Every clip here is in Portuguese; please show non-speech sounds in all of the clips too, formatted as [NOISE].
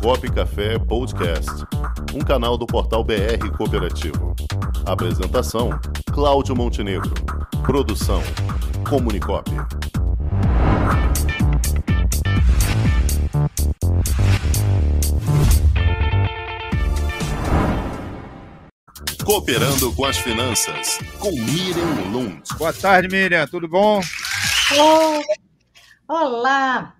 Comunicop Café Podcast, um canal do portal BR Cooperativo. Apresentação: Cláudio Montenegro. Produção: Comunicop. Cooperando com as Finanças, com Miriam Lund. Boa tarde, Miriam, tudo bom? Olá,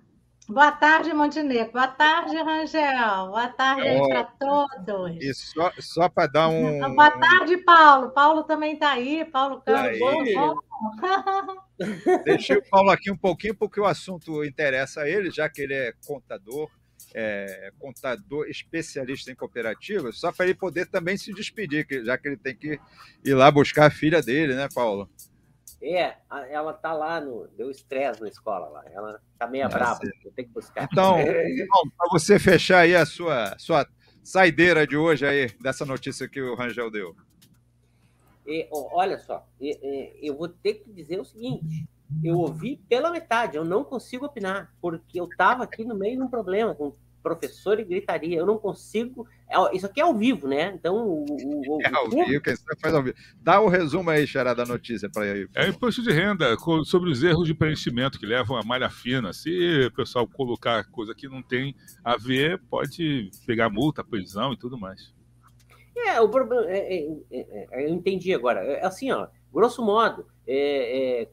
boa tarde, Montenegro. Boa tarde, Rangel. Boa tarde oh, para todos. E só, só para dar um. [LAUGHS] Boa tarde, Paulo. Paulo também está aí. Paulo Campos. [LAUGHS] [LAUGHS] Deixei o Paulo aqui um pouquinho, porque o assunto interessa a ele, já que ele é contador é, contador especialista em cooperativas, só para ele poder também se despedir, já que ele tem que ir lá buscar a filha dele, né, Paulo? É, ela tá lá no. Deu estresse na escola lá. Ela tá meio brava, eu tenho que buscar. Então, [LAUGHS] para você fechar aí a sua, sua saideira de hoje aí, dessa notícia que o Rangel deu. E, olha só, eu vou ter que dizer o seguinte: eu ouvi pela metade, eu não consigo opinar, porque eu estava aqui no meio de um problema com professor e gritaria. Eu não consigo. É, isso aqui é ao vivo, né? Então. O, o, [LAUGHS] é ao vivo, que você faz ao vivo. Dá o um resumo aí, Xará, da notícia para aí. É imposto de renda sobre os erros de preenchimento que levam a malha fina. Se o pessoal colocar coisa que não tem a ver, pode pegar multa, prisão e tudo mais. É, o problema. É, é, é, é eu entendi agora. É assim, ó. Grosso modo,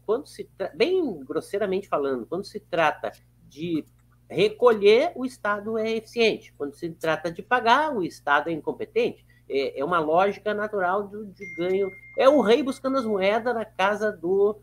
quando se bem grosseiramente falando, quando se trata de recolher, o Estado é eficiente. Quando se trata de pagar, o Estado é incompetente. É, é uma lógica natural de, de, ganho. É o rei buscando as moedas na casa do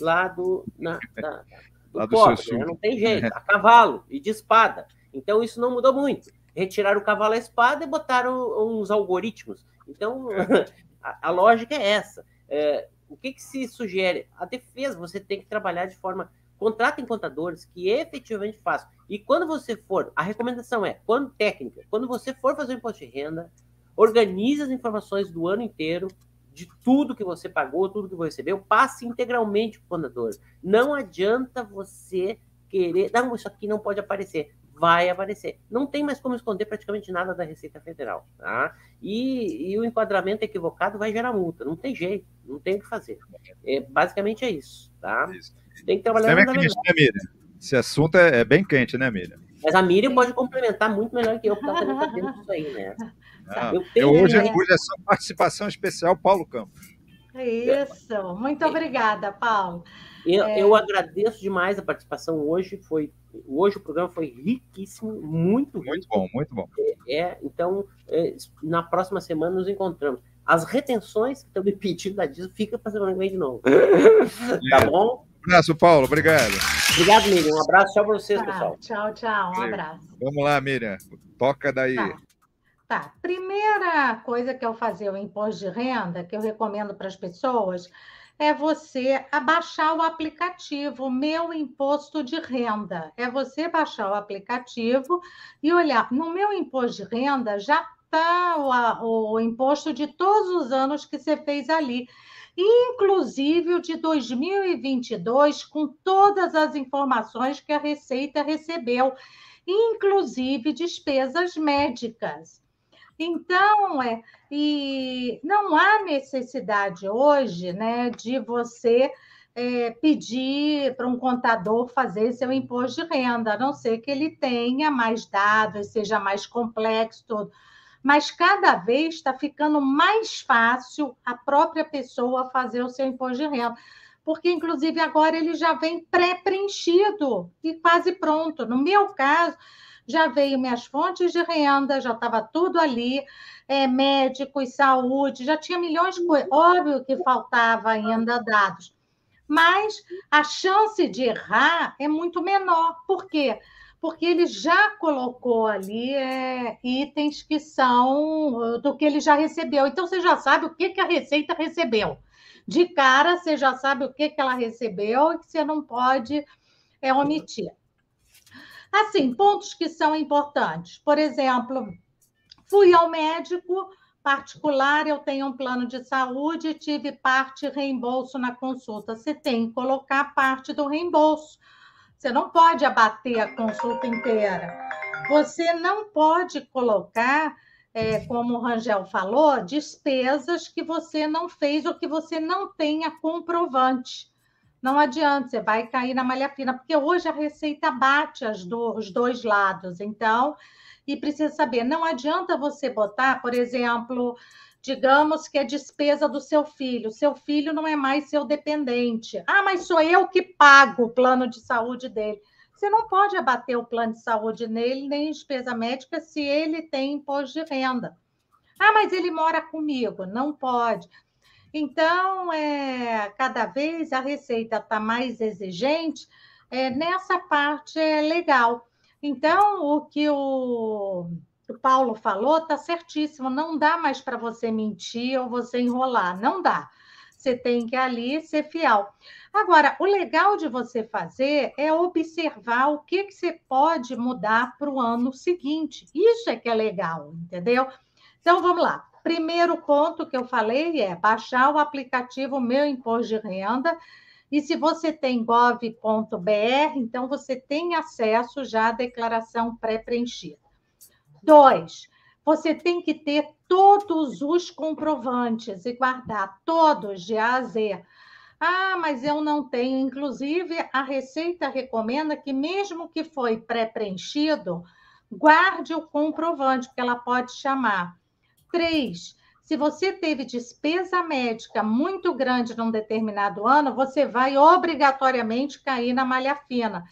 lado na, na, do, lá pobre, né? Não tem jeito. A cavalo e de espada. Então isso não mudou muito. Retiraram o cavalo à espada e botaram uns algoritmos. Então [LAUGHS] a, a lógica é essa. É, o que, que se sugere? A defesa, você tem que trabalhar de forma Contratem contadores que efetivamente façam. E quando você for, a recomendação é, quando técnica, quando você for fazer o imposto de renda, organize as informações do ano inteiro, de tudo que você pagou, tudo que você recebeu, passe integralmente para o contador. Não adianta você querer, não, isso aqui não pode aparecer. Vai aparecer. Não tem mais como esconder praticamente nada da Receita Federal. Tá? E, e o enquadramento equivocado vai gerar multa. Não tem jeito, não tem o que fazer. É, basicamente é isso. Tá? Isso. Tem que trabalhar é quente, né, Miriam? Esse assunto é, é, bem quente, né, Miriam? Mas a Miriam pode complementar muito melhor que eu, porque ela também está dentro disso aí, né? [LAUGHS] Ah, eu hoje, hoje é só participação especial, Paulo Campos. Isso, muito obrigada, Paulo. Eu, é... eu agradeço demais a participação hoje. Foi hoje o programa foi riquíssimo, muito muito bom, muito bom. É, é então é, na próxima semana nos encontramos. As retenções que estão me pedindo da Disney fica para semana que vem de novo. [LAUGHS] tá bom? Um abraço, Paulo. Obrigado. Obrigado, Miriam. Um abraço. Tchau para vocês, tá, pessoal. Tchau, tchau. Um abraço. Vamos lá, Miriam. Toca daí. Tá. tá. Primeira coisa que eu fazer o imposto de renda, que eu recomendo para as pessoas, é você abaixar o aplicativo Meu Imposto de Renda. É você baixar o aplicativo e olhar. No meu imposto de renda já está o, o imposto de todos os anos que você fez ali inclusive o de 2022, com todas as informações que a Receita recebeu, inclusive despesas médicas. Então, é, e não há necessidade hoje né, de você é, pedir para um contador fazer seu imposto de renda, a não ser que ele tenha mais dados, seja mais complexo, tudo mas cada vez está ficando mais fácil a própria pessoa fazer o seu imposto de renda, porque inclusive agora ele já vem pré-preenchido e quase pronto. No meu caso, já veio minhas fontes de renda, já estava tudo ali, é, médicos, saúde, já tinha milhões de coisas. Óbvio que faltava ainda dados, mas a chance de errar é muito menor. Por quê? Porque porque ele já colocou ali é, itens que são uh, do que ele já recebeu. Então, você já sabe o que, que a Receita recebeu. De cara, você já sabe o que, que ela recebeu e que você não pode é, omitir. Assim, pontos que são importantes. Por exemplo, fui ao médico particular, eu tenho um plano de saúde, tive parte reembolso na consulta. Você tem que colocar parte do reembolso você não pode abater a consulta inteira. você não pode colocar, é, como o Rangel falou, despesas que você não fez ou que você não tenha comprovante. Não adianta, você vai cair na malha fina, porque hoje a receita bate do, os dois lados. Então, e precisa saber, não adianta você botar, por exemplo, digamos que é despesa do seu filho, seu filho não é mais seu dependente. Ah, mas sou eu que pago o plano de saúde dele. Você não pode abater o plano de saúde nele, nem despesa médica, se ele tem imposto de renda. Ah, mas ele mora comigo. Não pode. Então, é, cada vez a Receita está mais exigente, é, nessa parte é legal. Então, o que o o Paulo falou está certíssimo. Não dá mais para você mentir ou você enrolar. Não dá. Você tem que ali ser fiel. Agora, o legal de você fazer é observar o que, que você pode mudar para o ano seguinte. Isso é que é legal, entendeu? Então, vamos lá. Primeiro ponto que eu falei é baixar o aplicativo Meu Imposto de Renda. E se você tem gov.br, então você tem acesso já à declaração pré-preenchida. Dois, você tem que ter todos os comprovantes e guardar todos de A a Z. Ah, mas eu não tenho. Inclusive, a Receita recomenda que, mesmo que foi pré-preenchido, guarde o comprovante, que ela pode chamar. Três, se você teve despesa médica muito grande num determinado ano, você vai obrigatoriamente cair na malha fina.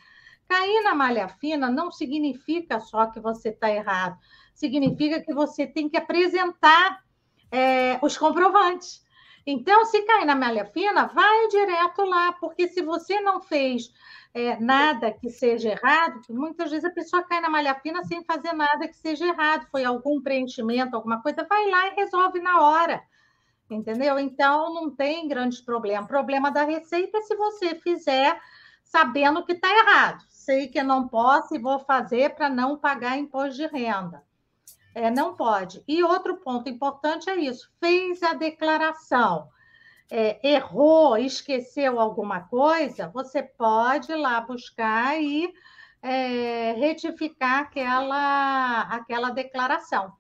Cair na malha fina não significa só que você está errado, significa que você tem que apresentar é, os comprovantes. Então, se cair na malha fina, vai direto lá, porque se você não fez é, nada que seja errado, muitas vezes a pessoa cai na malha fina sem fazer nada que seja errado, foi algum preenchimento, alguma coisa, vai lá e resolve na hora. Entendeu? Então, não tem grandes problemas. O problema da receita é se você fizer sabendo que está errado sei que não posso e vou fazer para não pagar imposto de renda. É, não pode. E outro ponto importante é isso: fez a declaração, é, errou, esqueceu alguma coisa, você pode ir lá buscar e é, retificar aquela, aquela declaração.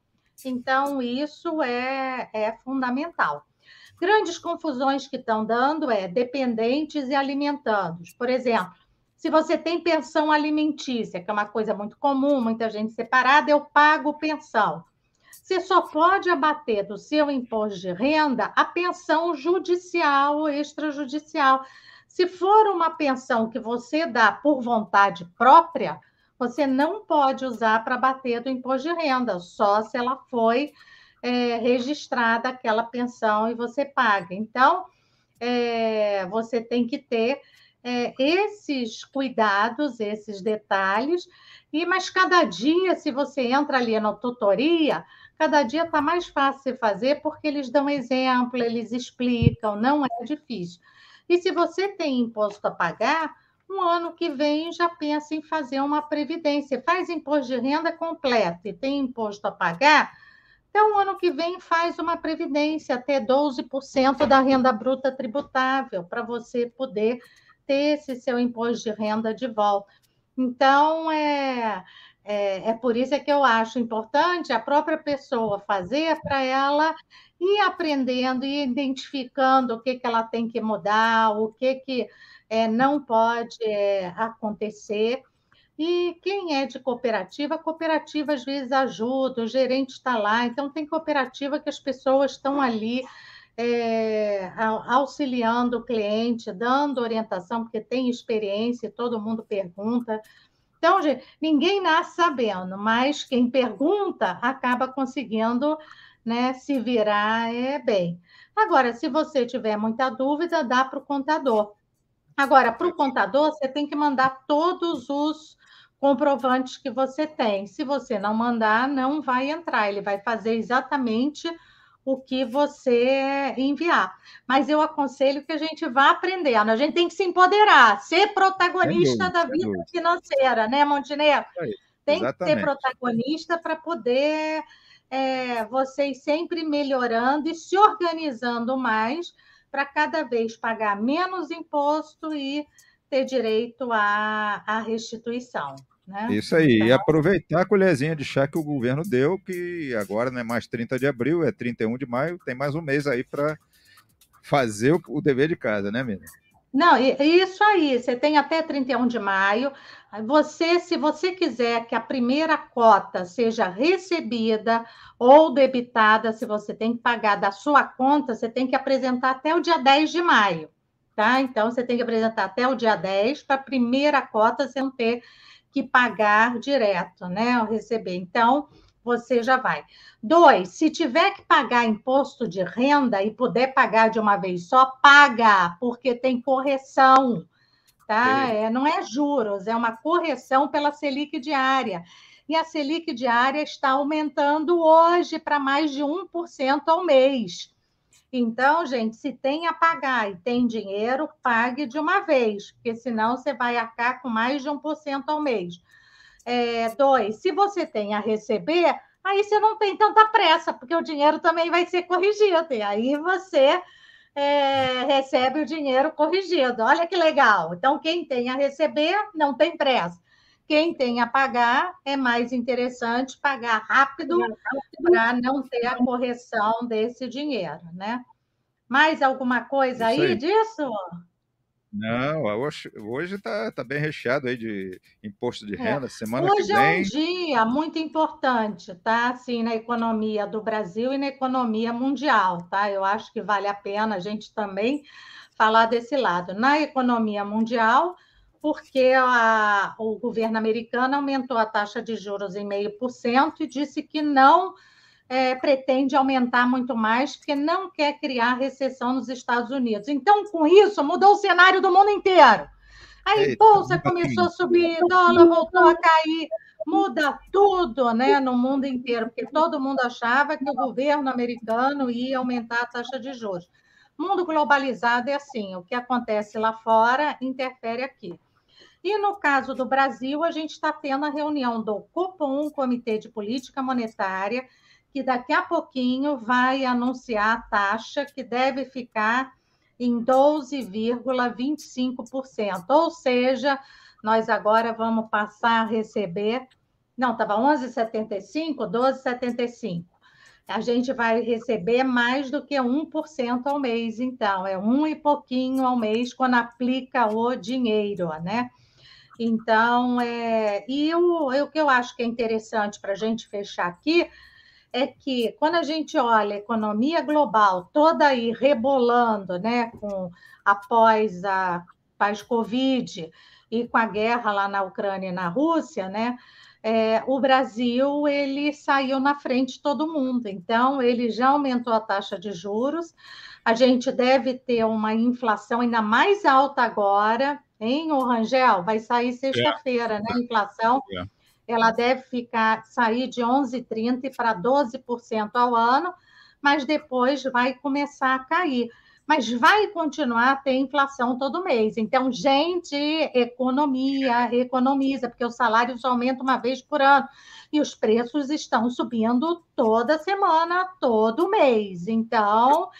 Então, isso é, é fundamental. Grandes confusões que estão dando é dependentes e alimentandos. Por exemplo, se você tem pensão alimentícia, que é uma coisa muito comum, muita gente separada, eu pago pensão. Você só pode abater do seu imposto de renda a pensão judicial ou extrajudicial. Se for uma pensão que você dá por vontade própria, você não pode usar para bater do imposto de renda, só se ela foi é, registrada aquela pensão e você paga. Então, é, você tem que ter é, esses cuidados, esses detalhes, e mas cada dia, se você entra ali na tutoria, cada dia está mais fácil fazer porque eles dão exemplo, eles explicam, não é difícil. E se você tem imposto a pagar, um ano que vem já pensa em fazer uma previdência, faz imposto de renda completo e tem imposto a pagar, então, ano que vem, faz uma previdência até 12% da renda bruta tributável, para você poder ter esse seu imposto de renda de volta. Então, é, é, é por isso é que eu acho importante a própria pessoa fazer para ela ir aprendendo e identificando o que, que ela tem que mudar, o que, que é, não pode é, acontecer. E quem é de cooperativa, cooperativa às vezes ajuda, o gerente está lá, então tem cooperativa que as pessoas estão ali é, auxiliando o cliente, dando orientação, porque tem experiência, todo mundo pergunta. Então, gente, ninguém nasce sabendo, mas quem pergunta acaba conseguindo né, se virar é, bem. Agora, se você tiver muita dúvida, dá para o contador. Agora, para o contador, você tem que mandar todos os comprovantes que você tem. Se você não mandar, não vai entrar. Ele vai fazer exatamente o que você enviar. Mas eu aconselho que a gente vá aprendendo, a gente tem que se empoderar, ser protagonista da vida financeira, né, Montenegro? Tem Exatamente. que ser protagonista para poder é, vocês sempre melhorando e se organizando mais para cada vez pagar menos imposto e ter direito à, à restituição. Né? Isso aí, então... e aproveitar a colherzinha de chá que o governo deu, que agora não é mais 30 de abril, é 31 de maio, tem mais um mês aí para fazer o, o, dever de casa, né, Miriam? Não, isso aí, você tem até 31 de maio. Você, se você quiser que a primeira cota seja recebida ou debitada, se você tem que pagar da sua conta, você tem que apresentar até o dia 10 de maio, tá? Então, você tem que apresentar até o dia 10 para a primeira cota você não ter que pagar direto, né? Ou receber. Então, você já vai. Dois, se tiver que pagar imposto de renda e puder pagar de uma vez só, paga, porque tem correção, tá? É, não é juros, é uma correção pela Selic diária. E a Selic diária está aumentando hoje para mais de 1% ao mês. Então, gente, se tem a pagar e tem dinheiro, pague de uma vez, porque senão você vai arcar com mais de 1% ao mês. É, dois, se você tem a receber, aí você não tem tanta pressa, porque o dinheiro também vai ser corrigido, e aí você é, recebe o dinheiro corrigido. Olha que legal. Então, quem tem a receber, não tem pressa. Quem tem a pagar, é mais interessante pagar rápido para não ter a correção desse dinheiro, né? Mais alguma coisa aí, aí disso? Não, hoje está tá bem recheado aí de imposto de é. renda. Semana hoje que vem. é um dia muito importante, tá? Assim, na economia do Brasil e na economia mundial, tá? Eu acho que vale a pena a gente também falar desse lado. Na economia mundial, porque a, o governo americano aumentou a taxa de juros em meio por cento e disse que não é, pretende aumentar muito mais, porque não quer criar recessão nos Estados Unidos. Então, com isso, mudou o cenário do mundo inteiro. Aí, Eita, bolsa começou a subir, dólar voltou a cair, muda tudo né, no mundo inteiro, porque todo mundo achava que o governo americano ia aumentar a taxa de juros. Mundo globalizado é assim: o que acontece lá fora interfere aqui. E no caso do Brasil, a gente está tendo a reunião do Copom, Comitê de Política Monetária, que daqui a pouquinho vai anunciar a taxa que deve ficar em 12,25%. Ou seja, nós agora vamos passar a receber. Não, estava 11,75, 12,75. A gente vai receber mais do que 1% ao mês, então, é um e pouquinho ao mês quando aplica o dinheiro, né? Então, é... e o, o que eu acho que é interessante para a gente fechar aqui é que quando a gente olha a economia global toda aí rebolando, né, com após a pós-Covid e com a guerra lá na Ucrânia e na Rússia, né, é, o Brasil ele saiu na frente de todo mundo. Então ele já aumentou a taxa de juros. A gente deve ter uma inflação ainda mais alta agora, em Orangel? Vai sair sexta-feira, é. né? A inflação. É ela deve ficar sair de 11,30 para 12% ao ano, mas depois vai começar a cair. Mas vai continuar a ter inflação todo mês. Então, gente, economia, economiza, porque os salários aumentam uma vez por ano e os preços estão subindo toda semana, todo mês. Então,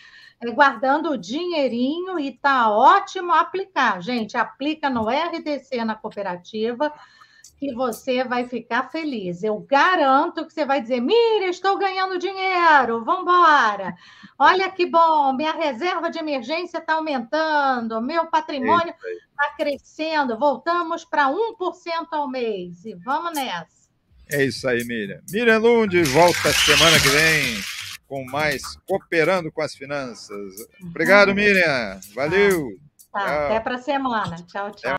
é guardando o dinheirinho e tá ótimo aplicar. Gente, aplica no RDC na cooperativa que você vai ficar feliz. Eu garanto que você vai dizer: Mira, estou ganhando dinheiro, vamos embora. Olha que bom, minha reserva de emergência está aumentando, meu patrimônio está crescendo, voltamos para 1% ao mês e vamos nessa. É isso aí, Miriam. Miriam Lund volta semana que vem com mais Cooperando com as Finanças. Obrigado, uhum. Miriam. Valeu. Tá, até para semana. Tchau, tchau.